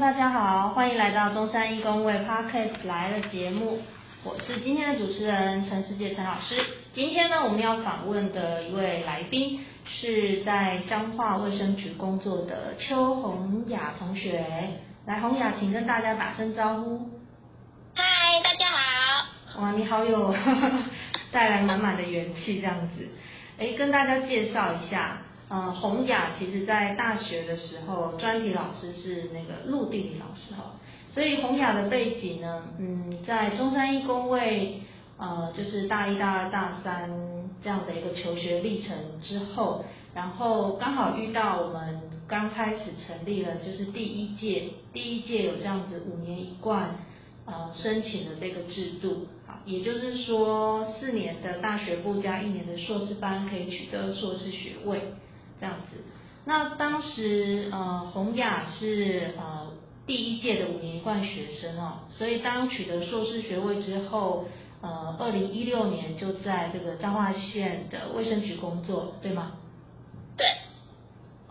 大家好，欢迎来到中山义工为 Podcast 来了节目，我是今天的主持人陈世界陈老师。今天呢，我们要访问的一位来宾是在彰化卫生局工作的邱红雅同学。来，红雅，请跟大家打声招呼。嗨，大家好。哇，你好有 带来满满的元气这样子。哎，跟大家介绍一下，呃，洪雅其实在大学的时候，专题老师是那个陆地理老师哈，所以洪雅的背景呢，嗯，在中山一工位，呃，就是大一、大二、大三这样的一个求学历程之后，然后刚好遇到我们刚开始成立了，就是第一届，第一届有这样子五年一贯。呃，申请的这个制度，好，也就是说四年的大学部加一年的硕士班可以取得硕士学位，这样子。那当时呃，洪雅是呃第一届的五年一贯学生哦，所以当取得硕士学位之后，呃，二零一六年就在这个彰化县的卫生局工作，对吗？对。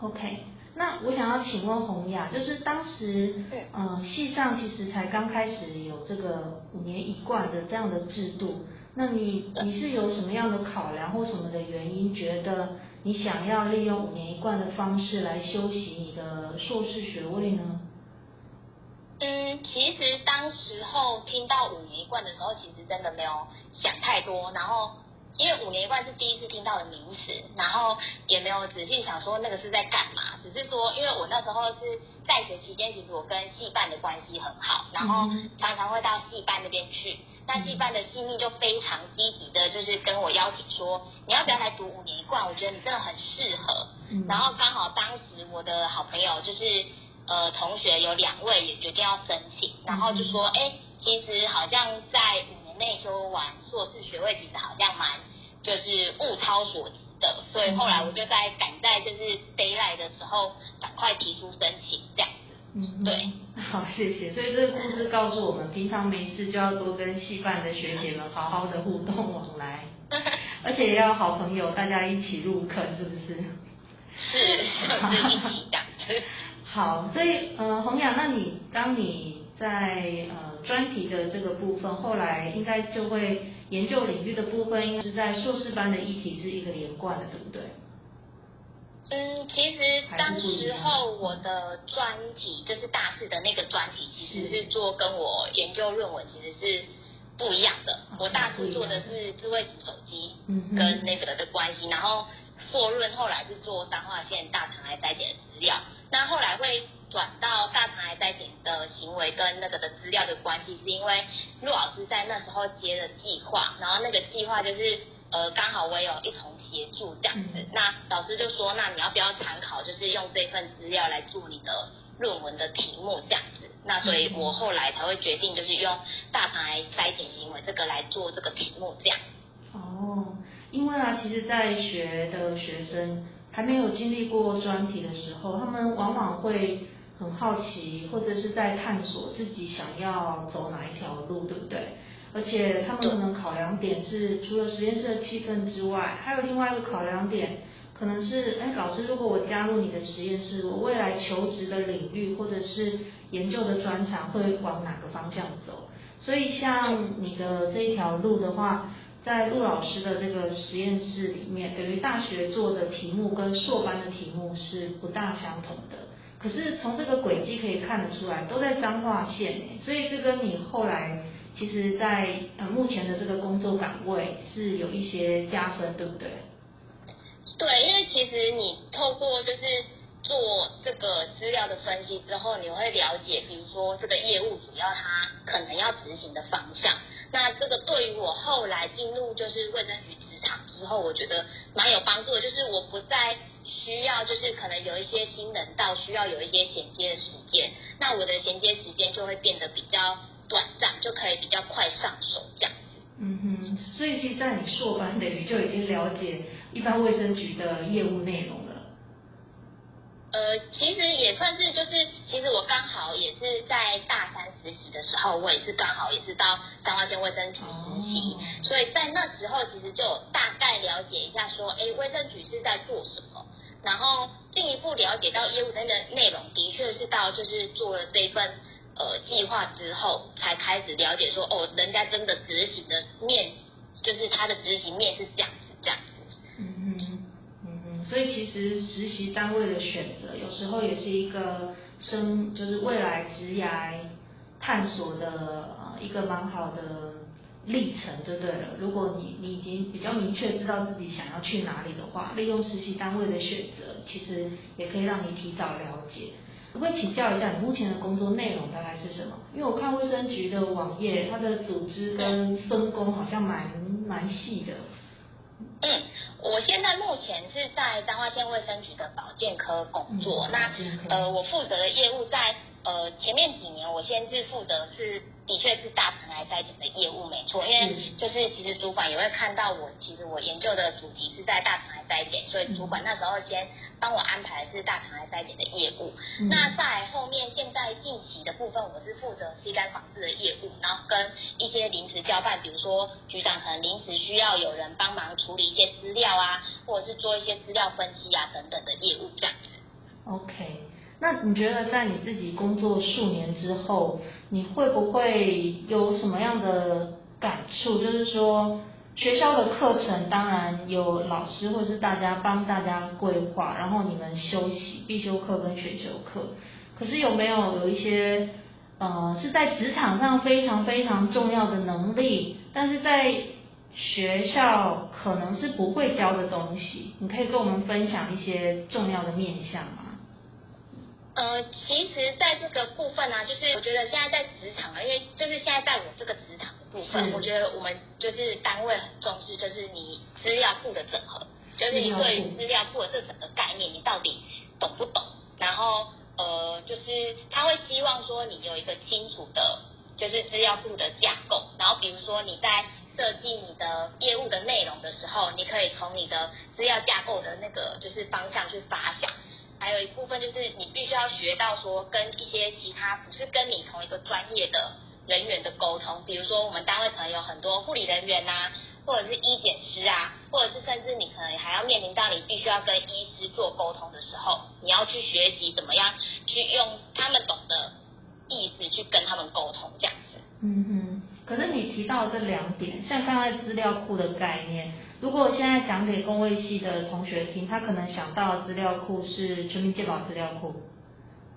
OK。那我想要请问洪雅，就是当时，呃，系上其实才刚开始有这个五年一贯的这样的制度，那你你是有什么样的考量或什么的原因，觉得你想要利用五年一贯的方式来修习你的硕士学位呢？嗯，其实当时候听到五年一贯的时候，其实真的没有想太多，然后。因为五年一贯是第一次听到的名词，然后也没有仔细想说那个是在干嘛，只是说，因为我那时候是在学期间，其实我跟系办的关系很好，然后常常会到系办那边去，那戏班的系密就非常积极的，就是跟我邀请说，你要不要来读五年一贯？我觉得你真的很适合。然后刚好当时我的好朋友就是呃同学有两位也决定要申请，然后就说，哎，其实好像在五年内修完硕士学位，其实好像蛮。就是物超所值的，所以后来我就在赶在就是 d a y l i g h t 的时候，赶快提出申请这样子。嗯，对。好，谢谢。所以这个故事告诉我们，平常没事就要多跟戏班的学姐们好好的互动往来，而且也要好朋友，大家一起入坑，是不是？是。好，所以呃，洪雅，那你当你在呃专题的这个部分，后来应该就会。研究领域的部分，应该是在硕士班的议题是一个连贯的，对不对？嗯，其实当时候我的专题就是大四的那个专题，其实是做跟我研究论文其实是不一样的。我大四做的是智慧型手机跟那个的关系，然后硕论后来是做彰化县大肠癌筛检的资料，那后来会。转到大肠癌筛检的行为跟那个的资料的关系，是因为陆老师在那时候接了计划，然后那个计划就是呃刚好我有一同协助这样子，那老师就说那你要不要参考，就是用这份资料来做你的论文的题目这样子，那所以我后来才会决定就是用大肠癌筛检行为这个来做这个题目这样。哦，因为啊，其实在学的学生还没有经历过专题的时候，他们往往会。很好奇，或者是在探索自己想要走哪一条路，对不对？而且他们可能考量点是，除了实验室的气氛之外，还有另外一个考量点，可能是，哎，老师，如果我加入你的实验室，我未来求职的领域或者是研究的专长会往哪个方向走？所以像你的这一条路的话，在陆老师的这个实验室里面，等于大学做的题目跟硕班的题目是不大相同的。可是从这个轨迹可以看得出来，都在彰化县所以这跟你后来其实，在呃目前的这个工作岗位是有一些加分，对不对？对，因为其实你透过就是做这个资料的分析之后，你会了解，比如说这个业务主要它可能要执行的方向。那这个对于我后来进入就是卫生局职场之后，我觉得蛮有帮助的，就是我不再。需要就是可能有一些新人到，需要有一些衔接的时间，那我的衔接时间就会变得比较短暂，就可以比较快上手这样子。嗯哼，所以其实在你硕班等于就已经了解一般卫生局的业务内容了。呃，其实也算是就是，其实我刚好也是在大三实习的时候，我也是刚好也是到彰化县卫生局实习，所以在那时候其实就大概了解一下说，哎，卫生局是在做什么。然后，基进一步了解到业务的内内容，的确是到就是做了这份呃计划之后，才开始了解说哦，人家真的执行的面，就是他的执行面是这样子这样子。嗯嗯嗯嗯，所以其实实习单位的选择，有时候也是一个生，就是未来职涯探索的呃一个蛮好的。历程就对了。如果你你已经比较明确知道自己想要去哪里的话，利用实习单位的选择，其实也可以让你提早了解。我会请教一下你目前的工作内容大概是什么？因为我看卫生局的网页，它的组织跟分工好像蛮蛮细的。嗯，我现在目前是在彰化县卫生局的保健科工作。那呃，我负责的业务在呃前面几年，我先是负责是。的确是大肠癌筛检的业务没错，因为就是其实主管也会看到我，其实我研究的主题是在大肠癌筛检，所以主管那时候先帮我安排是大肠癌筛检的业务。那在后面现在近期的部分，我是负责 C 肝防治的业务，然后跟一些临时交办，比如说局长可能临时需要有人帮忙处理一些资料啊，或者是做一些资料分析啊等等的业务这样子。OK。那你觉得在你自己工作数年之后，你会不会有什么样的感触？就是说，学校的课程当然有老师或者是大家帮大家规划，然后你们休息必修课跟选修课。可是有没有有一些呃是在职场上非常非常重要的能力，但是在学校可能是不会教的东西？你可以跟我们分享一些重要的面向吗？呃，其实，在这个部分呢，就是我觉得现在在职场啊，因为就是现在在我这个职场的部分，我觉得我们就是单位很重视，就是你资料库的整合，就是你对于资料库的这整个概念，你到底懂不懂？然后呃，就是他会希望说你有一个清楚的，就是资料库的架构。然后比如说你在设计你的业务的内容的时候，你可以从你的资料架构的那个就是方向去发想。还有一部分就是你必须要学到说跟一些其他不是跟你同一个专业的人员的沟通，比如说我们单位可能有很多护理人员呐，或者是医检师啊，或者是甚至你可能还要面临到你必须要跟医师做沟通的时候，你要去学习怎么样去用他们懂的意思去跟他们沟通这样子。嗯哼，可是你提到这两点，像刚才资料库的概念。如果现在讲给工卫系的同学听，他可能想到资料库是全民健保资料库，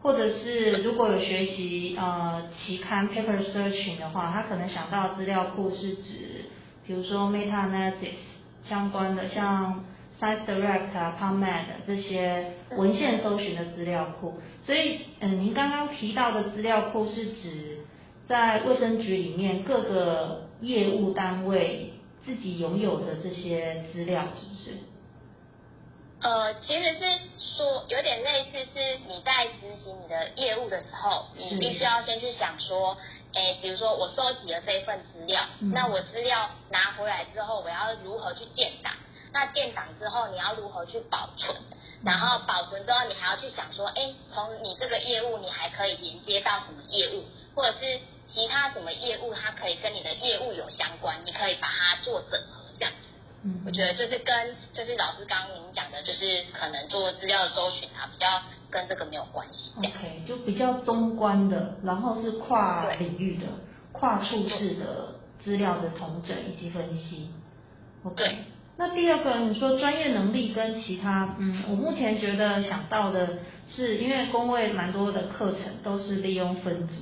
或者是如果有学习呃期刊 paper searching 的话，他可能想到资料库是指，比如说 meta analysis 相关的，像 Science Direct 啊 PubMed 这些文献搜寻的资料库。所以嗯，您刚刚提到的资料库是指在卫生局里面各个业务单位。自己拥有的这些资料是不是？呃，其实是说有点类似，是你在执行你的业务的时候，你必须要先去想说，哎，比如说我收集了这份资料，那我资料拿回来之后，我要如何去建档？那建档之后，你要如何去保存？然后保存之后，你还要去想说，哎，从你这个业务，你还可以连接到什么业务，或者是？其他什么业务，它可以跟你的业务有相关，你可以把它做整合，这样子。嗯，我觉得就是跟就是老师刚刚您讲的，就是可能做资料的搜寻啊，比较跟这个没有关系。OK，就比较中观的，然后是跨领域的、跨处式的资料的统整以及分析。OK，那第二个你说专业能力跟其他，嗯，我目前觉得想到的是，因为工位蛮多的课程都是利用分组。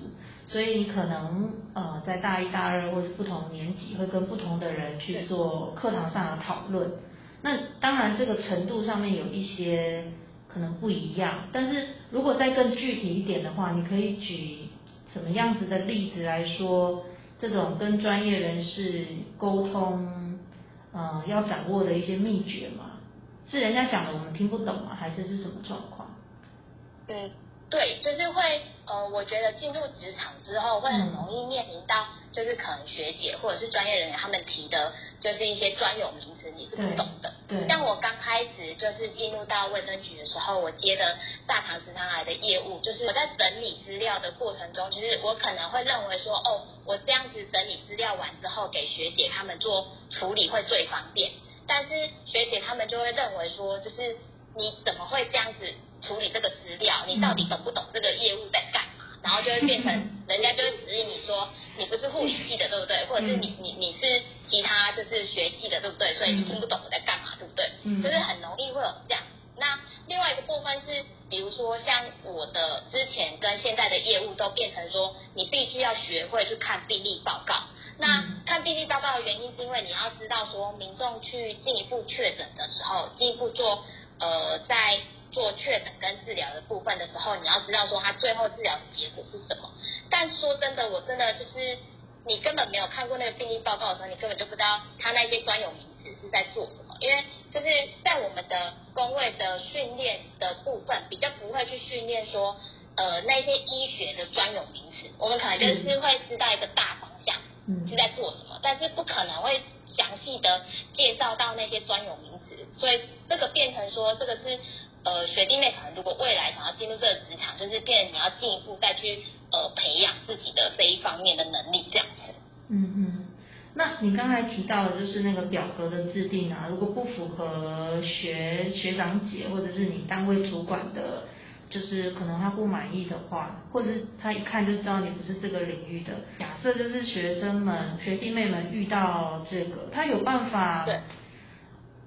所以你可能呃在大一、大二或者不同年级会跟不同的人去做课堂上的讨论。那当然这个程度上面有一些可能不一样，但是如果再更具体一点的话，你可以举什么样子的例子来说这种跟专业人士沟通呃要掌握的一些秘诀吗？是人家讲的我们听不懂吗？还是是什么状况？对。对，就是会，呃，我觉得进入职场之后会很容易面临到，就是可能学姐或者是专业人员他们提的，就是一些专有名词你是不懂的。对。像我刚开始就是进入到卫生局的时候，我接的大堂直肠癌的业务，就是我在整理资料的过程中，其实我可能会认为说，哦，我这样子整理资料完之后给学姐他们做处理会最方便，但是学姐他们就会认为说，就是你怎么会这样子？处理这个资料，你到底懂不懂这个业务在干嘛？然后就会变成人家就会质疑你说你不是护理系的，对不对？或者是你你你是其他就是学系的，对不对？所以你听不懂我在干嘛，对不对？就是很容易会有这样。那另外一个部分是，比如说像我的之前跟现在的业务都变成说，你必须要学会去看病例报告。那看病例报告的原因是因为你要知道说，民众去进一步确诊的时候，进一步做呃在做确诊跟治疗的部分的时候，你要知道说他最后治疗的结果是什么。但说真的，我真的就是你根本没有看过那个病例报告的时候，你根本就不知道他那些专有名词是在做什么，因为。就是在我们的工位的训练的部分，比较不会去训练说，呃，那些医学的专有名词，我们可能就是会知道一个大方向是在做什么，但是不可能会详细的介绍到那些专有名词，所以这个变成说，这个是呃学弟妹可能如果未来想要进入这个职场，就是变你要进一步再去呃培养自己的这一方面的能力这样子。嗯嗯。那你刚才提到的就是那个表格的制定啊，如果不符合学学长姐或者是你单位主管的，就是可能他不满意的话，或者是他一看就知道你不是这个领域的。假设就是学生们、学弟妹们遇到这个，他有办法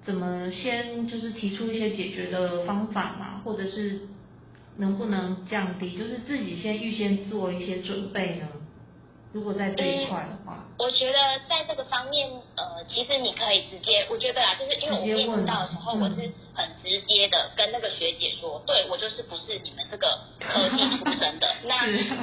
怎么先就是提出一些解决的方法嘛，或者是能不能降低，就是自己先预先做一些准备呢？如果在这一块的话，我觉得在这个方面，呃，其实你可以直接，我觉得啊，就是因为我面试到的时候，我是很直接的跟那个学姐说，对我就是不是你们这个科技出身的，那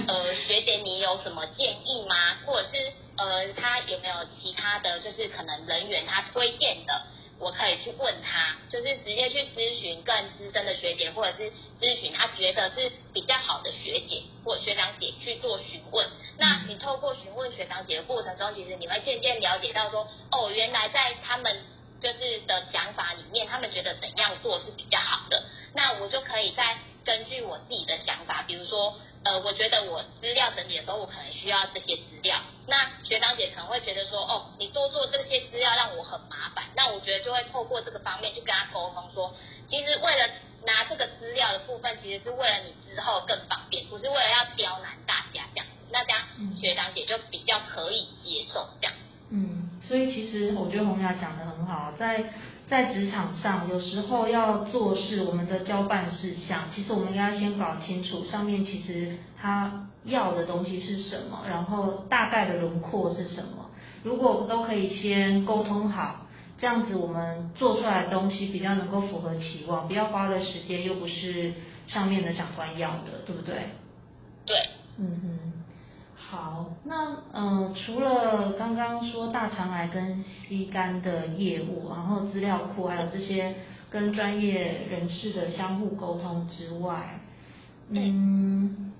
呃，学姐你有什么建议吗？或者是呃，他有没有其他的就是可能人员他推荐的？我可以去问他，就是直接去咨询更资深的学姐，或者是咨询他觉得是比较好的学姐或学长姐去做询问。那你透过询问学长姐的过程中，其实你会渐渐了解到说，哦，原来在他们就是的想法里面，他们觉得怎样做是比较好的。那我就可以再根据我自己的想法，比如说。呃，我觉得我资料整理的时候，我可能需要这些资料。那学长姐可能会觉得说，哦，你多做这些资料让我很麻烦。那我觉得就会透过这个方面去跟他沟通，说，其实为了拿这个资料的部分，其实是为了你之后更方便，不是为了要刁难大家这样。那这样学长姐就比较可以接受这样。嗯，所以其实我觉得红雅讲的很好，在。职场上，有时候要做事，我们的交办事项，其实我们应该先搞清楚上面其实他要的东西是什么，然后大概的轮廓是什么。如果我们都可以先沟通好，这样子我们做出来的东西比较能够符合期望，不要花的时间又不是上面的长官要的，对不对？对，嗯哼。好，那嗯，除了刚刚说大肠癌跟吸肝的业务，然后资料库，还有这些跟专业人士的相互沟通之外，嗯，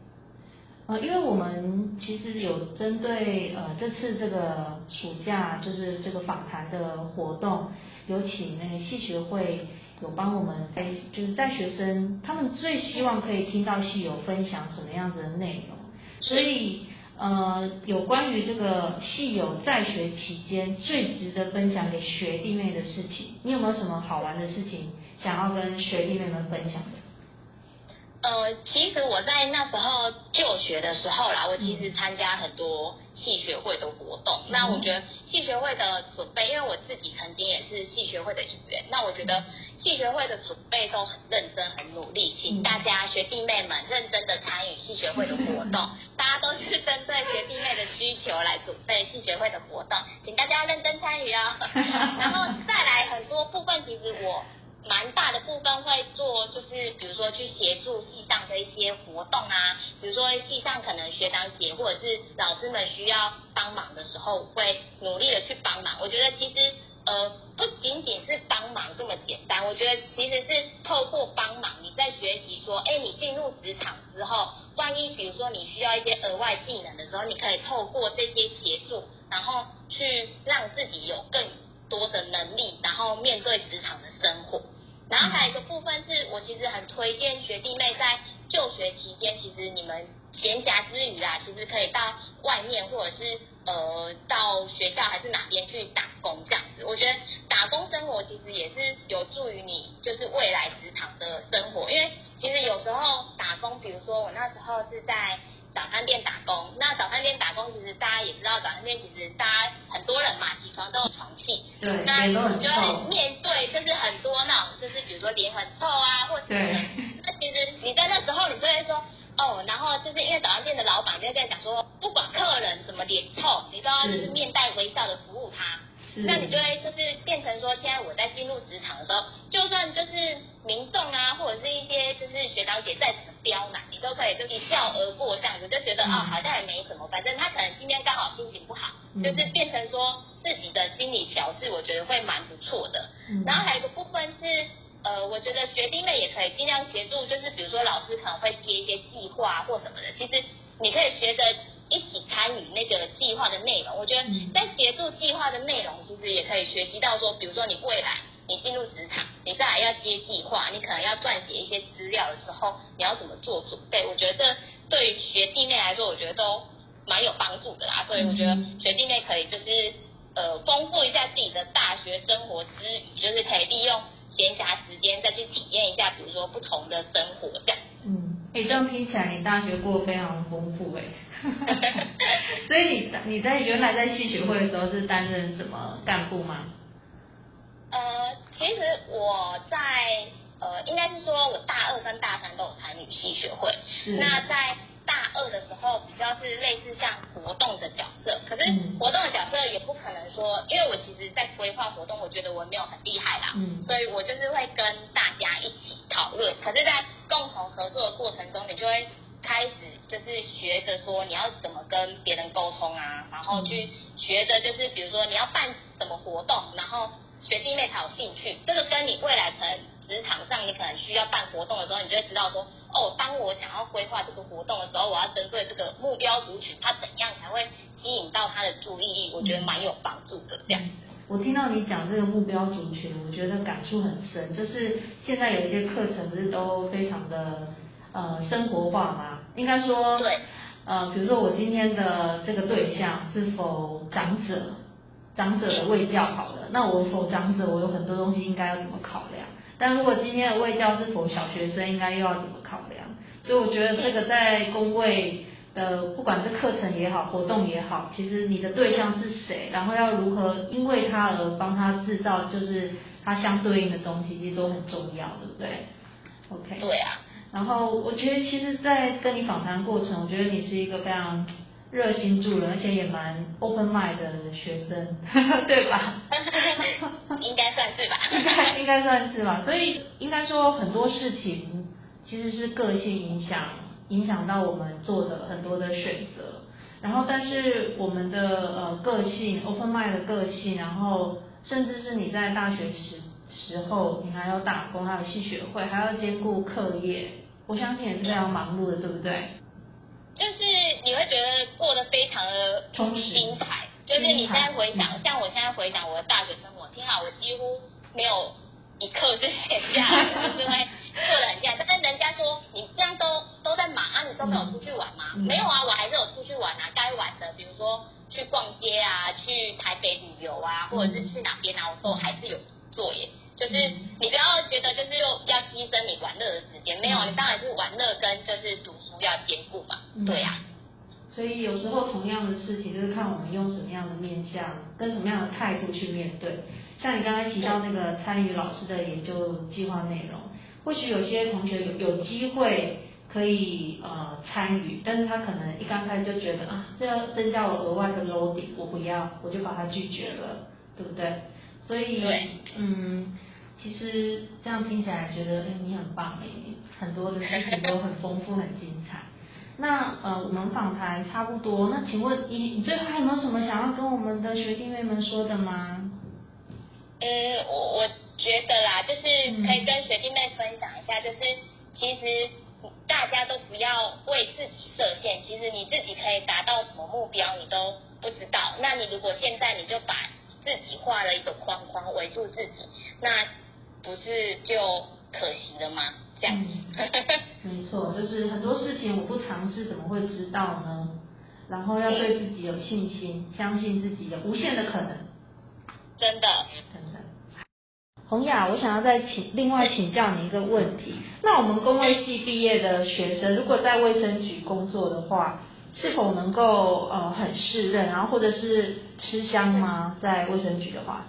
呃，因为我们其实有针对呃这次这个暑假就是这个访谈的活动，有请那个戏学会有帮我们在就是在学生他们最希望可以听到戏友分享什么样子的内容，所以。呃，有关于这个戏友在学期间最值得分享给学弟妹的事情，你有没有什么好玩的事情想要跟学弟妹们分享的？呃，其实我在那时候就学的时候啦，我其实参加很多系学会的活动。那我觉得系学会的准备，因为我自己曾经也是系学会的一员，那我觉得系学会的准备都很认真、很努力，请大家学弟妹们认真的参与系学会的活动。大家都是针对学弟妹的需求来准备系学会的活动，请大家认真参与哦。然后再来很多部分，其实我。蛮大的部分会做，就是比如说去协助系上的一些活动啊，比如说系上可能学长姐或者是老师们需要帮忙的时候，会努力的去帮忙。我觉得其实呃不仅仅是帮忙这么简单，我觉得其实是透过帮忙，你在学习说，哎，你进入职场之后，万一比如说你需要一些额外技能的时候，你可以透过这些协助，然后去让自己有更多的能力，然后面对职场的生活。然后还有一个部分是我其实很推荐学弟妹在就学期间，其实你们闲暇之余啊，其实可以到外面或者是呃到学校还是哪边去打工这样子。我觉得打工生活其实也是有助于你就是未来职场的生活，因为其实有时候打工，比如说我那时候是在。早餐店打工，那早餐店打工，其实大家也知道，早餐店其实大家很多人嘛，起床都有床气，对，那脸都很就臭。面对就是很多那种，就是比如说脸很臭啊，或者是对那其实你在那时候，你就会说哦，然后就是因为早餐店的老板就会跟你讲说，不管客人怎么脸臭，你都要就是是面带微笑的服务他。那你就会就是变成说，现在我在进入职场的时候，就算就是民众啊，或者是一些就是学长姐再怎么刁难，你都可以就一笑而过这样子，就觉得嗯。啊、好像也没什么，反正他可能今天刚好心情不好，嗯。就是变成说自己的心理调试，我觉得会蛮不错的。嗯。然后还有一个部分是，呃，我觉得学弟妹也可以尽量协助，就是比如说老师可能会接一些计划或什么的，其实你可以学着一起参与那个计划的内容。我觉得嗯在协助计划的内容，其实也可以学习到说，比如说你未来你进入职场，你再来要接计划，你可能要撰写一些资料的时候，你要怎么做准备？我觉得对于学弟妹来说，我觉得都蛮有帮助的啦。所以我觉得嗯学弟妹可以就是呃丰富一下自己的大学生活之余，就是可以利用闲暇时间再去体验一下，比如说不同的生活这样。嗯，哎，这样听起来你大学过得非常丰富哎。所以你你在原来在戏学会的时候是担任什么干部吗？呃，其实我在呃，应该是说我大二跟大三都有参与戏学会。是那在大二的时候，比较是类似像活动的角色，可是嗯活动的角色也不可能说，因为我其实，在规划活动，我觉得我没有很厉害啦，嗯所以我就是会跟大家一起讨论。可是，在共同合作的过程中，你就会开始就是学着说你要怎么跟别人沟通啊，然后去学着就是比如说你要办什么活动，然后学弟妹才有兴趣。这个跟你未来可能职场上你可能需要办活动的时候，你就会知道说，哦，当我想要规划这个活动的时候，我要针对这个目标族群，他怎样才会吸引到他的注意力，我觉得蛮有帮助的。这样，我听到你讲这个目标族群，我觉得感触很深。就是现在有一些课程不是都非常的呃生活化吗？应该说，对，呃，比如说我今天的这个对象是否长者，长者的卫教好了，那我否长者，我有很多东西应该要怎么考量？但如果今天的卫教是否小学生，应该又要怎么考量？所以我觉得这个在工位的不管是课程也好，活动也好，其实你的对象是谁，然后要如何因为他而帮他制造就是他相对应的东西，其实都很重要，对不对？OK。对啊，然后我觉得，其实，在跟你访谈过程，我觉得你是一个非常热心助人，而且也蛮 open mind 的学生，对吧？应该算是吧。应该应该算是吧。所以应该说很多事情其实是个性影响影响到我们做的很多的选择。然后，但是我们的呃个性 open mind 的个性，然后甚至是你在大学时时候，你还要打工，还有系学会，还要兼顾课业，我相信也是非常忙碌的，对不对？就是你会觉得过得非常的充实精彩。就是你现在回想，像我现在回想我的大学生活，天啊，我几乎没有一刻是闲下来，就是会过得很精彩。但是人家说你这样都都在忙啊，你都没有出去玩吗？嗯没有啊，我还是有出去玩啊，该玩的，比如说去逛街啊，去台北旅游啊，或者是去哪边啊，我都还是有做耶。就是你不要觉得就是又要牺牲你玩乐的时间，没有，嗯你当然是玩乐跟就是读书要兼顾嘛，嗯对呀、所以有时候同样的事情，就是看我们用什么样的面向，跟什么样的态度去面对。像你刚才提到那个参与老师的研究计划内容，或许有些同学有有机会可以呃参与，但是他可能一刚开始就觉得啊，这要增加我额外的 loading，我不要，我就把它拒绝了，对不对？所以嗯，其实这样听起来觉得，哎，你很棒哎，很多的事情都很丰富、很精彩。那呃，我们访谈差不多，那请问你你最后还有没有什么想要跟我们的学弟妹们说的吗？嗯，我我觉得啦，就是嗯可以跟学弟妹分享一下，就是其实大家都不要为自己设限，其实你自己可以达到什么目标，你都不知道。那你如果现在你就把自己画了一个框框围住自己，那不是就可惜了吗？这样子。没错，就是很多事情我不尝试怎么会知道呢？然后要对自己有信心，相信自己有无限的可能。真的，真的。洪雅，我想要再请另外请教你一个问题，那我们工卫系毕业的学生，如果在卫生局工作的话，是否能够呃很适任，然后或者是吃香吗？在卫生局的话？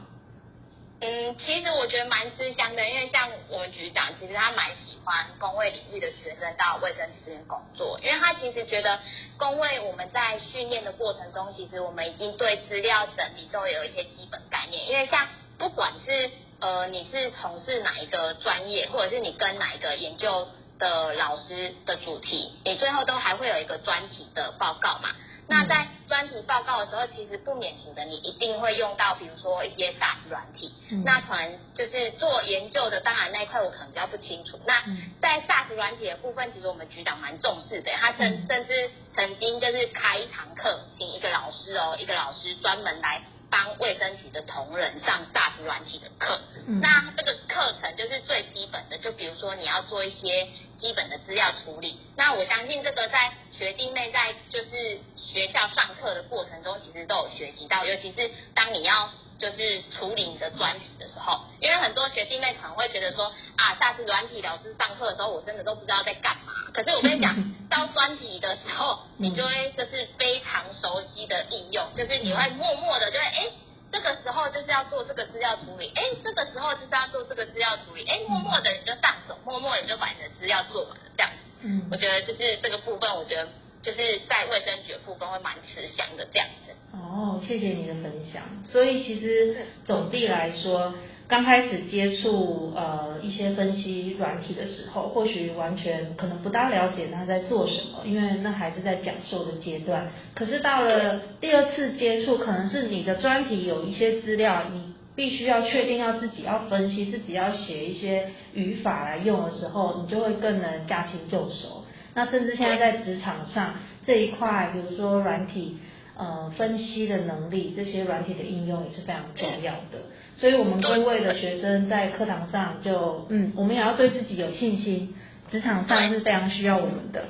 嗯，其实我觉得蛮吃香的，因为像我们局长，其实他蛮喜欢工位领域的学生到卫生局这边工作，因为他其实觉得工位我们在训练的过程中，其实我们已经对资料整理都有一些基本概念，因为像不管是呃你是从事哪一个专业，或者是你跟哪一个研究的老师的主题，你最后都还会有一个专题的报告嘛。那在专题报告的时候，其实不免俗的，你一定会用到，比如说一些 SaaS 软体。那可能就是做研究的，当然那一块我可能比较不清楚。那在 SaaS 软体的部分，其实我们局长蛮重视的，他甚甚至曾经就是开一堂课，请一个老师哦，一个老师专门来帮卫生局的同仁上 SaaS 软体的课。那这个课程就是最基本的，就比如说你要做一些基本的资料处理。那我相信这个在学弟妹在就是。学校上课的过程中，其实都有学习到，尤其是当你要就是处理你的专时候，因为很多学弟妹可能会觉得说啊，下次软体老师上课的时候，我真的都不知道在干嘛。可是我跟你讲，到专题的时候，你就会就是非常熟悉的应用，就是你会默默的就会哎，这个时候就是要做这个资料处理，哎，这个时候就是要做这个资料处理，哎，默默的你就上手，默默的你就把你的资料做完了，这样子。嗯，我觉得就是这个部分，我觉得。就是在卫生局部分会蛮吃香的这样子。哦，谢谢你的分享。所以其实总地来说，刚开始接触呃一些分析软体的时候，或许完全可能不大了解他在做什么，因为那还是在讲授的阶段。可是到了第二次接触，可能是你的专题有一些资料，你必须要确定要自己要分析，自己要写一些语法来用的时候，你就会更能驾轻就熟。那甚至现在在职场上这一块，比如说软体呃分析的能力，这些软体的应用也是非常重要的。所以，我们各位的学生在课堂上就嗯，我们也要对自己有信心，职场上是非常需要我们的。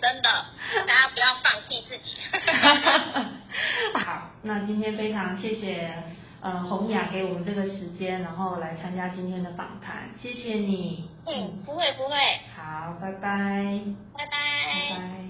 真的，大家不要放弃自己。好，那今天非常谢谢呃洪雅给我们这个时间，然后来参加今天的访谈，谢谢你。嗯，不会不会。好，拜拜。拜拜。